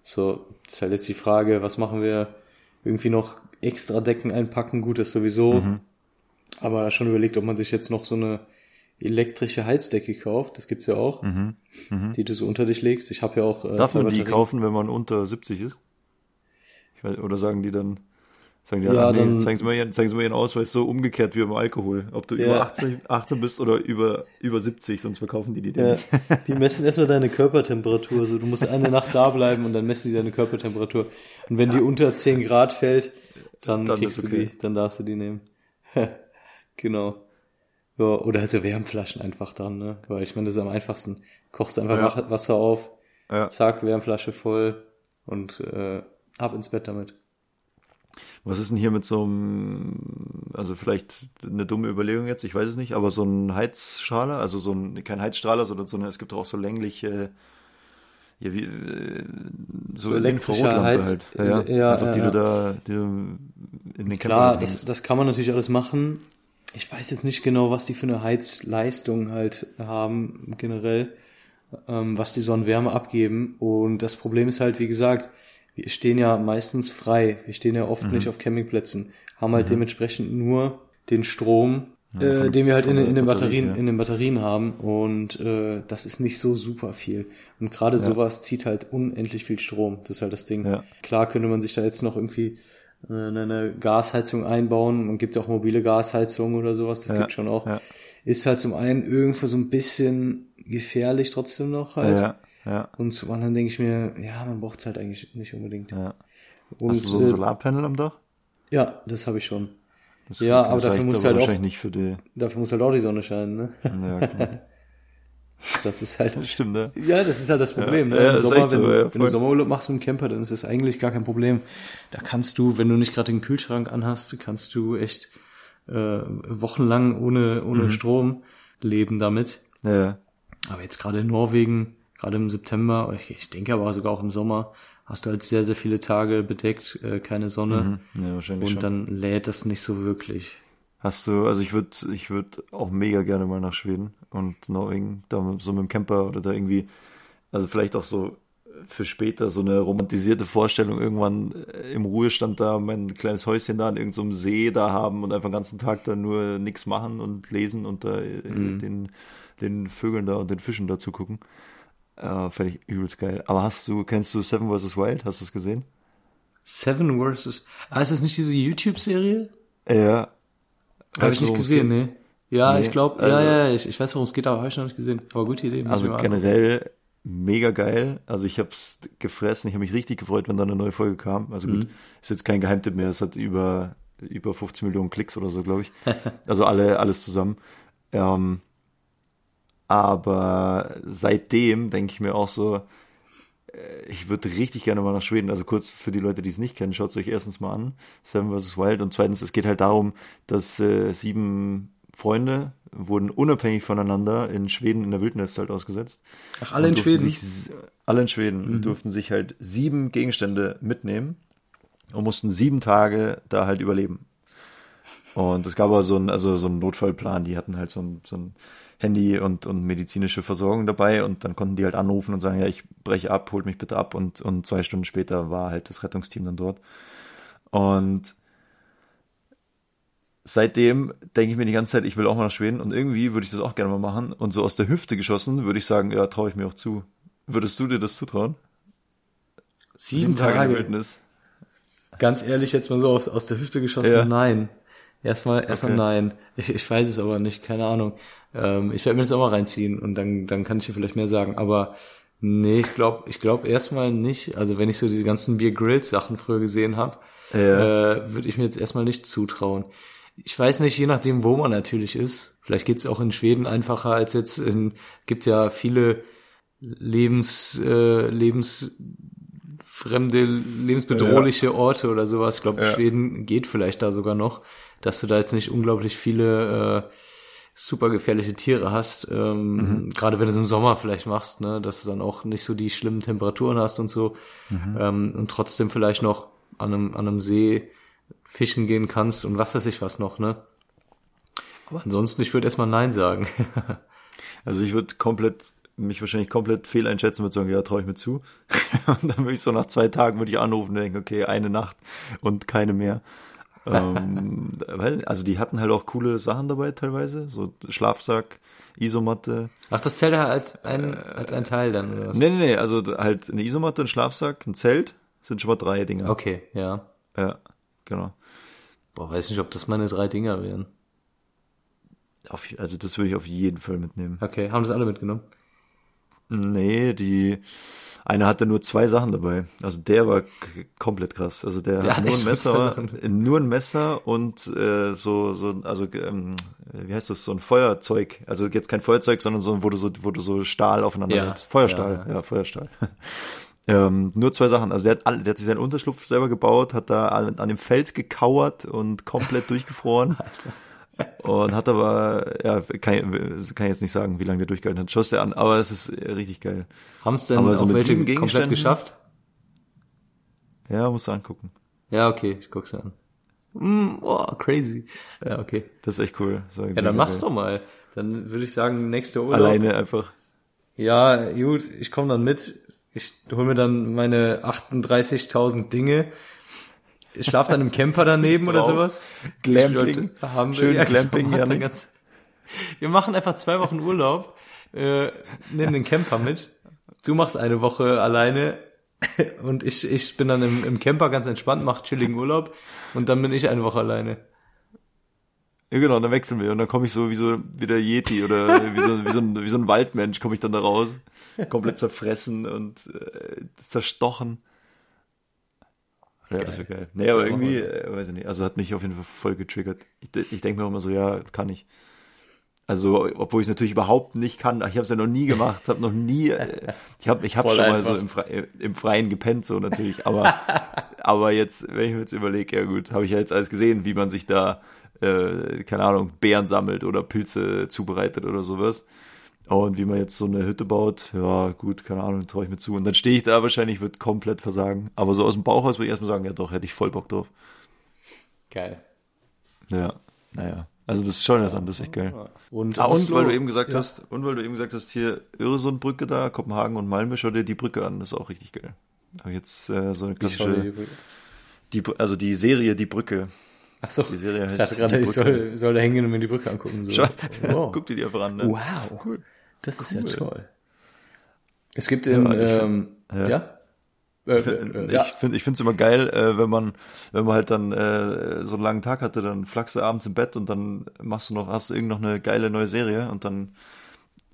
So, das ist halt jetzt die Frage, was machen wir? Irgendwie noch extra Decken einpacken, gut, das sowieso. Mhm. Aber schon überlegt, ob man sich jetzt noch so eine elektrische Heizdecke kauft. Das gibt's ja auch, Mhm. die du so unter dich legst. Ich habe ja auch. Äh, Darf man die Batterien. kaufen, wenn man unter 70 ist? Ich weiß, oder sagen die dann, sagen die Ja, ah, nee, dann- zeigen, sie mal ihren, zeigen Sie mal Ihren Ausweis so umgekehrt wie beim Alkohol. Ob du Ja. über 18, 18 bist oder über, über 70, sonst verkaufen die die Ja, die messen erstmal deine Körpertemperatur. So, du musst eine Nacht da bleiben und dann messen die deine Körpertemperatur. Und wenn die unter 10 Grad fällt, dann, Dann kriegst ist du okay. die, dann darfst du die nehmen. genau. Ja, oder halt so Wärmflaschen einfach dann, ne? Weil ich meine, das ist am einfachsten. Kochst einfach Ja. Wasser auf, zack, Wärmflasche voll und äh, ab ins Bett damit. Was ist denn hier mit so einem, also vielleicht eine dumme Überlegung jetzt, ich weiß es nicht, aber so ein Heizstrahler, also so ein, kein Heizstrahler, sondern so eine, es gibt auch so längliche, ja, wie, äh, so, So elektrische Infrarotlampe Heiz- halt. Ja, ja. ja, Einfach ja, die du da, die du in den Klar, das, das kann man natürlich alles machen. Ich weiß jetzt nicht genau, was die für eine Heizleistung halt haben, generell, ähm, was die Sonnenwärme abgeben. Und das Problem ist halt, wie gesagt, wir stehen ja meistens frei. Wir stehen ja oft nicht auf Campingplätzen, haben halt dementsprechend nur den Strom Ja, äh, den wir halt in, in den Batterien, ja. in den Batterien haben und äh, das ist nicht so super viel. Und gerade ja. sowas zieht halt unendlich viel Strom. Das ist halt das Ding. Ja. Klar könnte man sich da jetzt noch irgendwie äh, eine Gasheizung einbauen. Man gibt ja auch mobile Gasheizungen oder sowas, das gibt schon auch. Ist halt zum einen irgendwo so ein bisschen gefährlich trotzdem noch halt. Ja, ja. Und zum anderen denke ich mir, ja, man braucht es halt eigentlich nicht unbedingt. Ja. Und, Hast du so ein äh, Solarpanel am Dach? Ja, das habe ich schon. Das ja, aber dafür muss halt auch, nicht für die... dafür muss halt auch die Sonne scheinen, ne? Ja, klar. Das ist halt. Das stimmt, ne? Ja, das ist halt das Problem. Ja, ne? Im Sommer, wenn, so, ja, wenn, du Sommerurlaub machst mit dem Camper, dann ist das eigentlich gar kein Problem. Da kannst du, wenn du nicht gerade den Kühlschrank anhast, kannst du echt äh, wochenlang ohne, ohne mhm. Strom leben damit. Ja. Aber jetzt gerade in Norwegen, gerade im September, ich, denke aber sogar auch im Sommer, hast du halt sehr, sehr viele Tage bedeckt, äh, keine Sonne. Mhm. Ja, wahrscheinlich und schon. dann lädt das nicht so wirklich. Hast du, also ich würde ich würd auch mega gerne mal nach Schweden und Norwegen, da so mit dem Camper oder da irgendwie, also vielleicht auch so für später so eine romantisierte Vorstellung, irgendwann äh, im Ruhestand da mein kleines Häuschen da an irgendeinem so See da haben und einfach den ganzen Tag da nur nichts machen und lesen und da äh, mhm. den, den Vögeln da und den Fischen da zugucken. Äh, Fände ich übelst geil. Aber hast du, kennst du Seven vs. Wild? Hast du es gesehen? Seven vs. Ah, ist das nicht diese YouTube-Serie? Ja. Habe ich nicht gesehen, ne? Ja, nee, ich glaube, also, ja, ja, ich, ich weiß, worum es geht, aber habe ich noch nicht gesehen. Aber gute Idee. Also generell mega geil. Also ich habe es gefressen. Ich habe mich richtig gefreut, wenn da eine neue Folge kam. Also gut, mhm. ist jetzt kein Geheimtipp mehr. Es hat über über 15 Millionen Klicks oder so, glaube ich. also alle alles zusammen. Ähm, aber seitdem denke ich mir auch so, äh, ich würde richtig gerne mal nach Schweden. Also kurz für die Leute, die es nicht kennen, schaut es euch erstens mal an, Seven vs. Wild. Und zweitens, es geht halt darum, dass äh, sieben Freunde wurden unabhängig voneinander in Schweden in der Wildnis halt ausgesetzt. Ach, alle in Schweden? Sich, alle in Schweden mhm. durften sich halt sieben Gegenstände mitnehmen und mussten sieben Tage da halt überleben. Und es gab aber so einen, also so einen Notfallplan, die hatten halt so ein, so ein Handy und, und medizinische Versorgung dabei und dann konnten die halt anrufen und sagen, ja, ich breche ab, holt mich bitte ab und, und zwei Stunden später war halt das Rettungsteam dann dort. Und seitdem denke ich mir die ganze Zeit, ich will auch mal nach Schweden und irgendwie würde ich das auch gerne mal machen und so aus der Hüfte geschossen würde ich sagen, ja, traue ich mir auch zu. Würdest du dir das zutrauen? Sieben, Sieben Tage, Tage in der Wildnis. Ganz ehrlich, jetzt mal so aus, aus der Hüfte geschossen, ja. nein. Erstmal, erstmal okay. nein. Ich, ich weiß es aber nicht, keine Ahnung. Ähm, ich werde mir das auch mal reinziehen und dann, dann kann ich dir vielleicht mehr sagen. Aber nee, ich glaube ich glaub erstmal nicht. Also wenn ich so diese ganzen Beer Grill Sachen früher gesehen habe, ja. äh, würde ich mir jetzt erstmal nicht zutrauen. Ich weiß nicht, je nachdem, wo man natürlich ist. Vielleicht geht's auch in Schweden einfacher als jetzt in, gibt ja viele Lebens, äh, lebensfremde, lebensbedrohliche ja. Orte oder sowas. Ich glaube, ja. Schweden geht vielleicht da sogar noch, dass du da jetzt nicht unglaublich viele äh, super gefährliche Tiere hast, ähm, mhm. gerade wenn du es im Sommer vielleicht machst, ne, dass du dann auch nicht so die schlimmen Temperaturen hast und so mhm. ähm, und trotzdem vielleicht noch an einem, an einem See fischen gehen kannst und was weiß ich was noch, ne? Aber ansonsten, ich würde erstmal Nein sagen. also ich würde komplett, mich wahrscheinlich komplett fehleinschätzen, würde sagen, ja, traue ich mir zu. und dann würde ich so nach zwei Tagen würde ich anrufen und denken, okay, eine Nacht und keine mehr ähm, also die hatten halt auch coole Sachen dabei teilweise, so Schlafsack, Isomatte. Ach, das zählt ja als ein, als ein Teil dann, oder was? Nee, nee, nee, also halt eine Isomatte, ein Schlafsack, ein Zelt, sind schon mal drei Dinger. Okay, ja. Ja, genau. Boah, weiß nicht, ob das meine drei Dinger wären. Auf, also das würde ich auf jeden Fall mitnehmen. Okay, haben das alle mitgenommen? Nee, die, einer hatte nur zwei Sachen dabei. Also der war komplett krass. Also der, der hat nur ein Messer, nur ein Messer und äh, so so also ähm, wie heißt das so ein Feuerzeug. Also jetzt kein Feuerzeug, sondern so wo du so wo du so Stahl aufeinander ja. Gibst. Feuerstahl, ja, ja Feuerstahl. Ähm, nur zwei Sachen. Also der hat, alle, der hat sich seinen Unterschlupf selber gebaut, hat da an, an dem Fels gekauert und komplett durchgefroren. Alter. Und hat aber, ja, kann, kann jetzt nicht sagen, wie lange der durchgehalten hat. Schoss der an, aber es ist richtig geil. Haben es denn aber so auf welche komplett geschafft? Ja, musst du angucken. Ja, okay, ich guck's mir an. Mm, oh, crazy. Ja, okay. Das ist echt cool. Ja, dann mach's doch mal. Dann würde ich sagen, nächste Urlaub. Alleine einfach. Ja, gut, ich komme dann mit. Ich hole mir dann meine 38.000 Dinge schlaf dann im Camper daneben oder sowas. Glamping. Haben wir, Schön ja, Glamping, wir machen Janik. dann ganz- Wir machen einfach zwei Wochen Urlaub, äh, nehmen den Camper mit. Du machst eine Woche alleine und ich, ich bin dann im, im Camper ganz entspannt, mach chilligen Urlaub und dann bin ich eine Woche alleine. Ja, genau, dann wechseln wir und dann komme ich so wie so wie der Yeti oder wie so, wie so, ein, wie so ein Waldmensch komme ich dann da raus, komplett zerfressen und äh, zerstochen. Ja, das wäre geil. Nee, aber irgendwie, äh, weiß ich nicht, also hat mich auf jeden Fall voll getriggert. Ich, ich denke mir immer so, ja, das kann ich. Also, obwohl ich es natürlich überhaupt nicht kann. Ich habe es ja noch nie gemacht, habe noch nie, äh, ich habe ich hab Voll schon mal einfach. so im, Fre im Freien gepennt, so natürlich, aber, aber jetzt, wenn ich mir jetzt überlege, ja gut, habe ich ja jetzt alles gesehen, wie man sich da, äh, keine Ahnung, Beeren sammelt oder Pilze zubereitet oder sowas. Und wie man jetzt so eine Hütte baut, ja gut, keine Ahnung, traue ich mir zu. Und dann stehe ich da wahrscheinlich, wird komplett versagen. Aber so aus dem Bauch aus würde ich erstmal sagen, ja doch, hätte ich voll Bock drauf. Geil. Ja, naja. Also das ist schon das ist echt geil. Und, Ah, und Oslo- weil du eben gesagt ja. hast, und weil du eben gesagt hast, hier Öresundbrücke da, Kopenhagen und Malmö, schau dir die Brücke an, das ist auch richtig geil. Ich jetzt äh, so eine Ich klassische, die, die- also die Serie Die Brücke. Ach so, Die Serie ich heißt dachte gerade, ich soll, soll da hängen und mir die Brücke angucken. So. Schau, Wow. guck dir die einfach an. Ne? Wow. Cool. Das ist Cool. ja toll. Es gibt Ja, find- ähm, ja. ja? Äh, Ich äh, ja. finde ich finde es immer geil, äh, wenn man wenn man halt dann äh, so einen langen Tag hatte, dann flachst du abends im Bett und dann machst du noch hast du irgend noch eine geile neue Serie und dann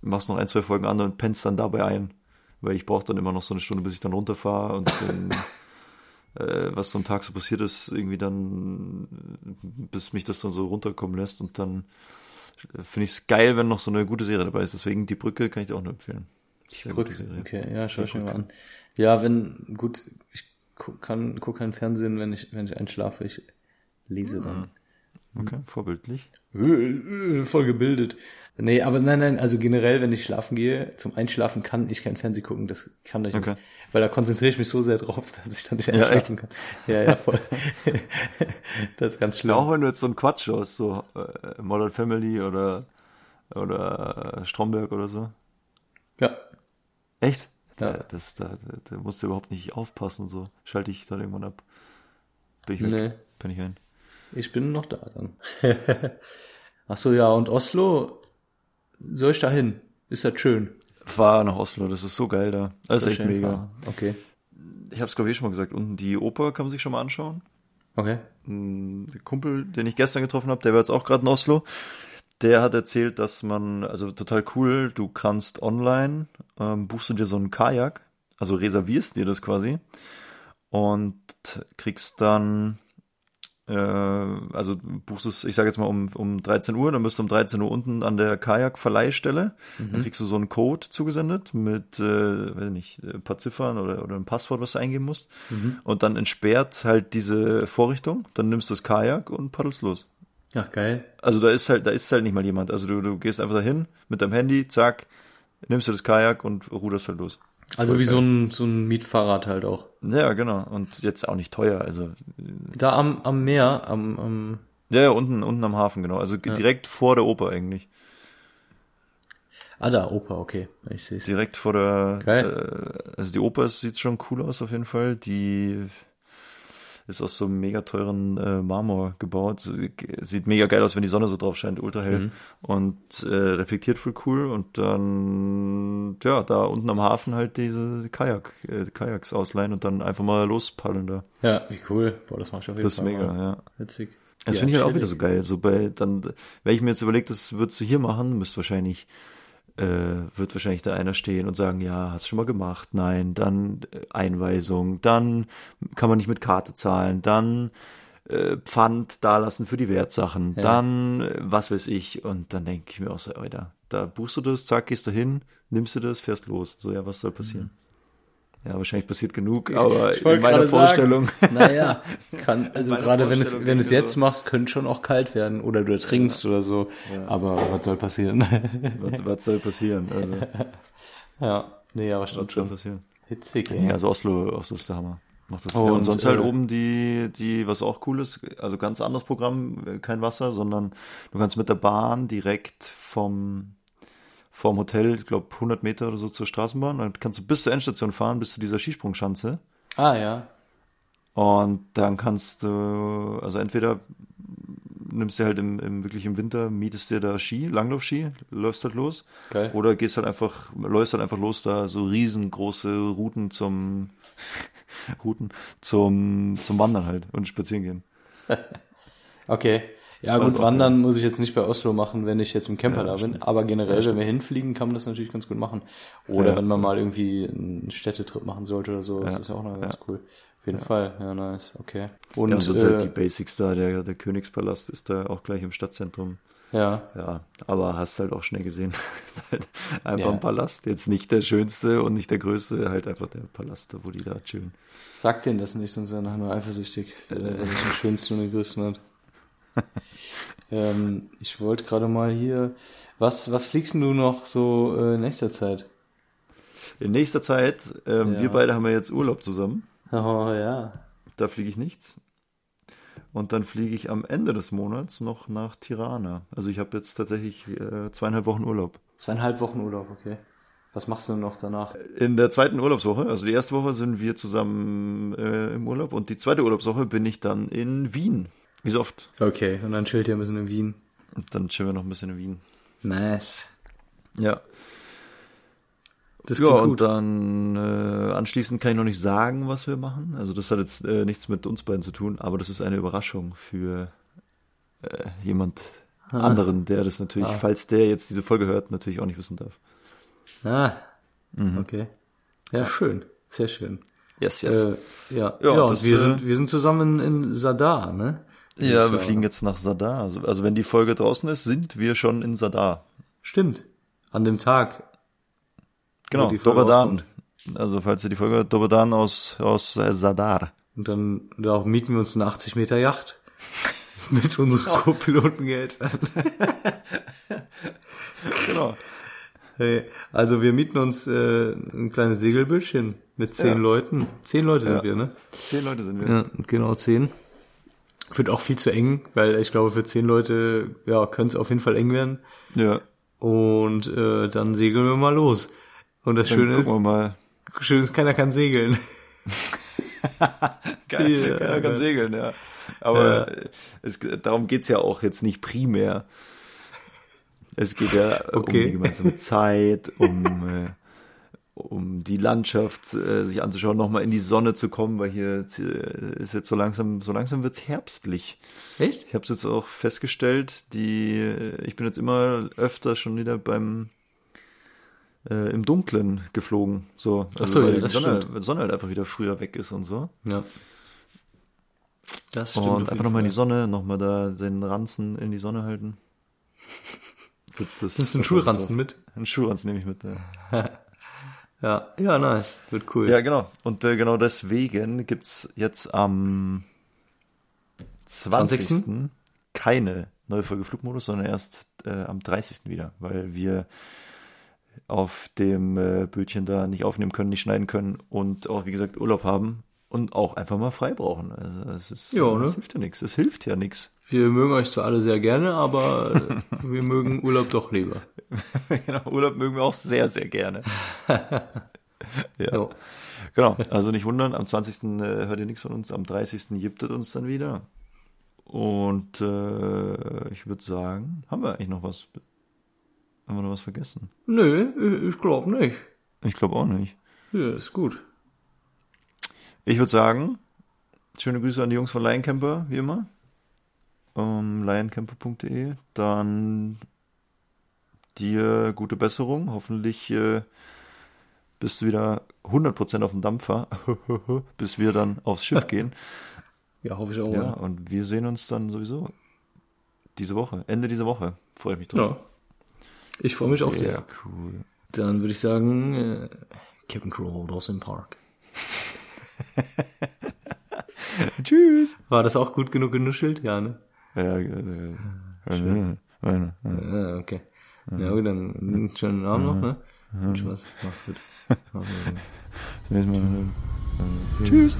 machst du noch ein zwei Folgen an und pennst dann dabei ein, weil ich brauche dann immer noch so eine Stunde, bis ich dann runterfahre und dann, äh, was so am Tag so passiert ist, irgendwie dann bis mich das dann so runterkommen lässt und dann finde ich es geil, wenn noch so eine gute Serie dabei ist. Deswegen die Brücke kann ich dir auch nur empfehlen. Sehr gute Brücke. Serie. Okay, ja, schau ich mir mal an. Ja, wenn, gut, ich guck, kann, guck keinen Fernsehen, wenn ich, wenn ich einschlafe, ich lese dann. Okay, vorbildlich. Äh, äh, Voll gebildet. Nee, aber nein, nein, also generell, wenn ich schlafen gehe, zum Einschlafen kann ich kein Fernsehen gucken, das kann ich Okay. nicht. Weil da konzentriere ich mich so sehr drauf, dass ich dann nicht Ja, einschlafen kann. Ja, ja, voll. das ist ganz schlimm. Ja, auch wenn du jetzt so einen Quatsch schaust, so äh, Modern Family oder oder Stromberg oder so. Ja. Echt? Ja. Da, das, da, da musst du überhaupt nicht aufpassen, so schalte ich dann irgendwann ab. Bin ich weg, Nee. bin ich ein. Ich bin noch da dann. Ach so, ja, und Oslo, soll ich da hin? Ist das schön? Fahr nach Oslo, das ist so geil da. Das ist echt mega. hinfahren? Okay. Ich habe es glaube ich eh schon mal gesagt. Unten die Oper kann man sich schon mal anschauen. Okay. ein Kumpel, den ich gestern getroffen habe, der war jetzt auch gerade in Oslo. Der hat erzählt, dass man, also total cool, du kannst online, ähm, buchst du dir so einen Kajak, also reservierst dir das quasi und kriegst dann, also buchst es, ich sage jetzt mal um, um 13 Uhr, dann bist du um 13 Uhr unten an der Kajakverleihstelle, dann kriegst du so einen Code zugesendet mit, äh, weiß ich nicht, ein paar Ziffern oder, oder ein Passwort, was du eingeben musst und dann entsperrt halt diese Vorrichtung, dann nimmst du das Kajak und paddelst los. Ja, geil. Also da ist halt, da ist halt nicht mal jemand. Also du, du gehst einfach dahin mit deinem Handy, zack, nimmst du das Kajak und ruderst halt los. Also Voll wie geil. so ein, so ein Mietfahrrad halt auch. Ja, genau. Und jetzt auch nicht teuer. Also Da am, am Meer, am, am, ja, ja unten, unten am Hafen, genau. Also direkt vor der Oper eigentlich. ah da, Oper, okay, ich sehe es. Direkt vor der, Geil. äh, also die Oper sieht schon cool aus auf jeden Fall. Die ist aus so einem mega teuren äh, Marmor gebaut. Sieht mega geil aus, wenn die Sonne so drauf scheint, ultra hell. Mhm. Und äh, reflektiert voll cool. Und dann, ja, da unten am Hafen halt diese Kajak, äh, Kajaks ausleihen und dann einfach mal lospaddeln da. Ja, wie cool. Boah, das mach ich auf jeden Das ist mega, mal. ja. Witzig. Das Ja, finde ich halt auch wieder so geil. So bei, dann, wenn ich mir jetzt überlege, das würdest du hier machen, müsste wahrscheinlich, äh, wird wahrscheinlich da einer stehen und sagen, ja, hast du schon mal gemacht? Nein, dann äh, Einweisung, dann kann man nicht mit Karte zahlen, dann äh, Pfand dalassen für die Wertsachen, Ja. dann äh, was weiß ich. Und dann denke ich mir auch so, Alter, da buchst du das, zack, gehst du hin, nimmst du das, fährst los. So, ja, was soll passieren? Ja, wahrscheinlich passiert genug, aber ich in meiner sagen, Vorstellung. Naja, kann, also gerade wenn es, wenn du es jetzt so. machst, könnte schon auch kalt werden oder du ertrinkst oder so. Aber was soll passieren? was, was soll passieren? Also, ja, nee, aber was stimmt soll schon. passieren? Witzig, Ja, ey. also Oslo, Oslo ist der Hammer. Macht das. Oh, ja, und und, sonst halt äh, oben die, die, was auch cool ist, also ganz anderes Programm, äh, kein Wasser, sondern du kannst mit der Bahn direkt vom, vom Hotel, ich glaube 100 Meter oder so zur Straßenbahn, dann kannst du bis zur Endstation fahren, bis zu dieser Skisprungschanze. Ah, ja. Und dann kannst du, also entweder nimmst du halt im, im wirklich im Winter, mietest dir da Ski, Langlaufski, läufst halt los. Geil. Oder gehst halt einfach, läufst halt einfach los, da so riesengroße Routen zum Routen zum, zum Wandern halt und spazieren gehen. Okay. Ja gut, auch wandern muss ich jetzt nicht bei Oslo machen, wenn ich jetzt im Camper Ja, da bin. stimmt. Aber generell, Ja, wenn wir hinfliegen, kann man das natürlich ganz gut machen. Oder Ja. wenn man mal irgendwie einen Städtetrip machen sollte oder so, das ist ja auch noch ganz cool. Auf jeden Fall, ja, nice, okay. Und, ja, sonst halt die äh, Basics da, der, der Königspalast ist da auch gleich im Stadtzentrum. ja, Ja, aber hast halt auch schnell gesehen. ist halt einfach Ja. ein Palast. Jetzt nicht der schönste und nicht der größte, halt einfach der Palast, wo die da chillen. sag denen das nicht, sonst ist er nachher nur eifersüchtig, weil er nicht den schönsten und den größten hat. ähm, ich wollte gerade mal hier, was, was fliegst du noch so äh, in nächster Zeit? In nächster Zeit, ähm, Ja. wir beide haben ja jetzt Urlaub zusammen. Oh ja. Da fliege ich nichts. Und dann fliege ich am Ende des Monats noch nach Tirana. Also ich habe jetzt tatsächlich äh, zweieinhalb Wochen Urlaub. Zweieinhalb Wochen Urlaub, okay. Was machst du denn noch danach? In der zweiten Urlaubswoche, also die erste Woche sind wir zusammen äh, im Urlaub und die zweite Urlaubswoche bin ich dann in Wien. Wie so oft. Okay, und dann chillt ihr ein bisschen in Wien. Und dann chillen wir noch ein bisschen in Wien. Nice. Ja. Das ja, und gut. dann äh, anschließend kann ich noch nicht sagen, was wir machen. Also das hat jetzt äh, nichts mit uns beiden zu tun, aber das ist eine Überraschung für äh, jemand anderen, der das natürlich, Ah. falls der jetzt diese Folge hört, natürlich auch nicht wissen darf. Ah, Mhm. okay. Ja, schön. Sehr schön. Yes, Äh, ja, Ja, ja, und das, wir, äh, sind, wir sind zusammen in Sadar, ne? Ja, wir fliegen jetzt nach Sadar. Also, also wenn die Folge draußen ist, sind wir schon in Sadar. Stimmt. An dem Tag. Genau, Dobadan. Also falls ihr die Folge Dobadan aus, aus äh, Sadar. Und dann da mieten wir uns eine 80 Meter Yacht. Mit unserem Co-Pilotengeld. Genau. Hey, also wir mieten uns äh, ein kleines Segelbüschchen mit zehn Ja. Leuten. Zehn Leute sind Ja. wir, ne? Zehn Leute sind wir. Ja, genau zehn. Wird auch viel zu eng, weil ich glaube, für zehn Leute ja, könnte es auf jeden Fall eng werden. Ja. Und äh, dann segeln wir mal los. Und das Dann Schöne ist, wir mal. schön ist, keiner kann segeln. Keiner, Ja, keiner kann ja. segeln, ja. Aber es, darum geht's ja auch jetzt nicht primär. Es geht ja um Okay. die gemeinsame Zeit, um, äh, um die Landschaft äh, sich anzuschauen, nochmal in die Sonne zu kommen, weil hier äh, ist jetzt so langsam, so langsam wird's herbstlich. Echt? Ich habe es jetzt auch festgestellt, die, äh, ich bin jetzt immer öfter schon wieder beim äh, im Dunklen geflogen, so, Ach so, weil ja, die das Sonne, stimmt. weil die Sonne halt einfach wieder früher weg ist und so. Ja. Das stimmt. und einfach nochmal in die. Sonne, nochmal da den Ranzen in die Sonne halten. Das, Nimmst du einen Schulranzen mit? Einen Schulranzen nehme ich mit. Ja, Ja, ja, nice. Wird cool. ja genau. Und äh, genau deswegen gibt's jetzt am 20. 20. keine neue Folge Flugmodus, sondern erst äh, am 30. wieder, weil wir auf dem äh, Bötchen da nicht aufnehmen können, nicht schneiden können und auch, wie gesagt, Urlaub haben und auch einfach mal frei brauchen. Also es ist, Ja, ne? hilft ja nichts. Es hilft ja nichts. Wir mögen euch zwar alle sehr gerne, aber äh, wir mögen Urlaub doch lieber. genau, Urlaub mögen wir auch sehr, sehr gerne. ja. Ja. Genau, also nicht wundern, am 20. äh, hört ihr nichts von uns, am 30. gibt es uns dann wieder. Und äh, ich würde sagen, haben wir eigentlich noch was? Haben wir noch was vergessen? Nö, ich- ich glaube nicht. Ich glaube auch nicht. Ja, ist gut. Ich würde sagen, schöne Grüße an die Jungs von Lioncamper, wie immer. Um, lioncamper.de. Dann dir gute Besserung. Hoffentlich äh, bist du wieder 100% auf dem Dampfer, bis wir dann aufs Schiff gehen. Ja, hoffe ich auch. Ja, Ja. und wir sehen uns dann sowieso diese Woche, Ende dieser Woche. Freue ich mich drauf. ja. Ich freue mich auch sehr. cool. Dann würde ich sagen, äh, Captain Crow Dawson Park. Tschüss. War das auch gut genug genuschelt? Ja, ne? Ja, äh, äh, äh, äh. Ja, okay. Ja, gut, dann einen schönen Abend noch, ne? Und Spaß. Macht's gut. Macht's. Tschüss.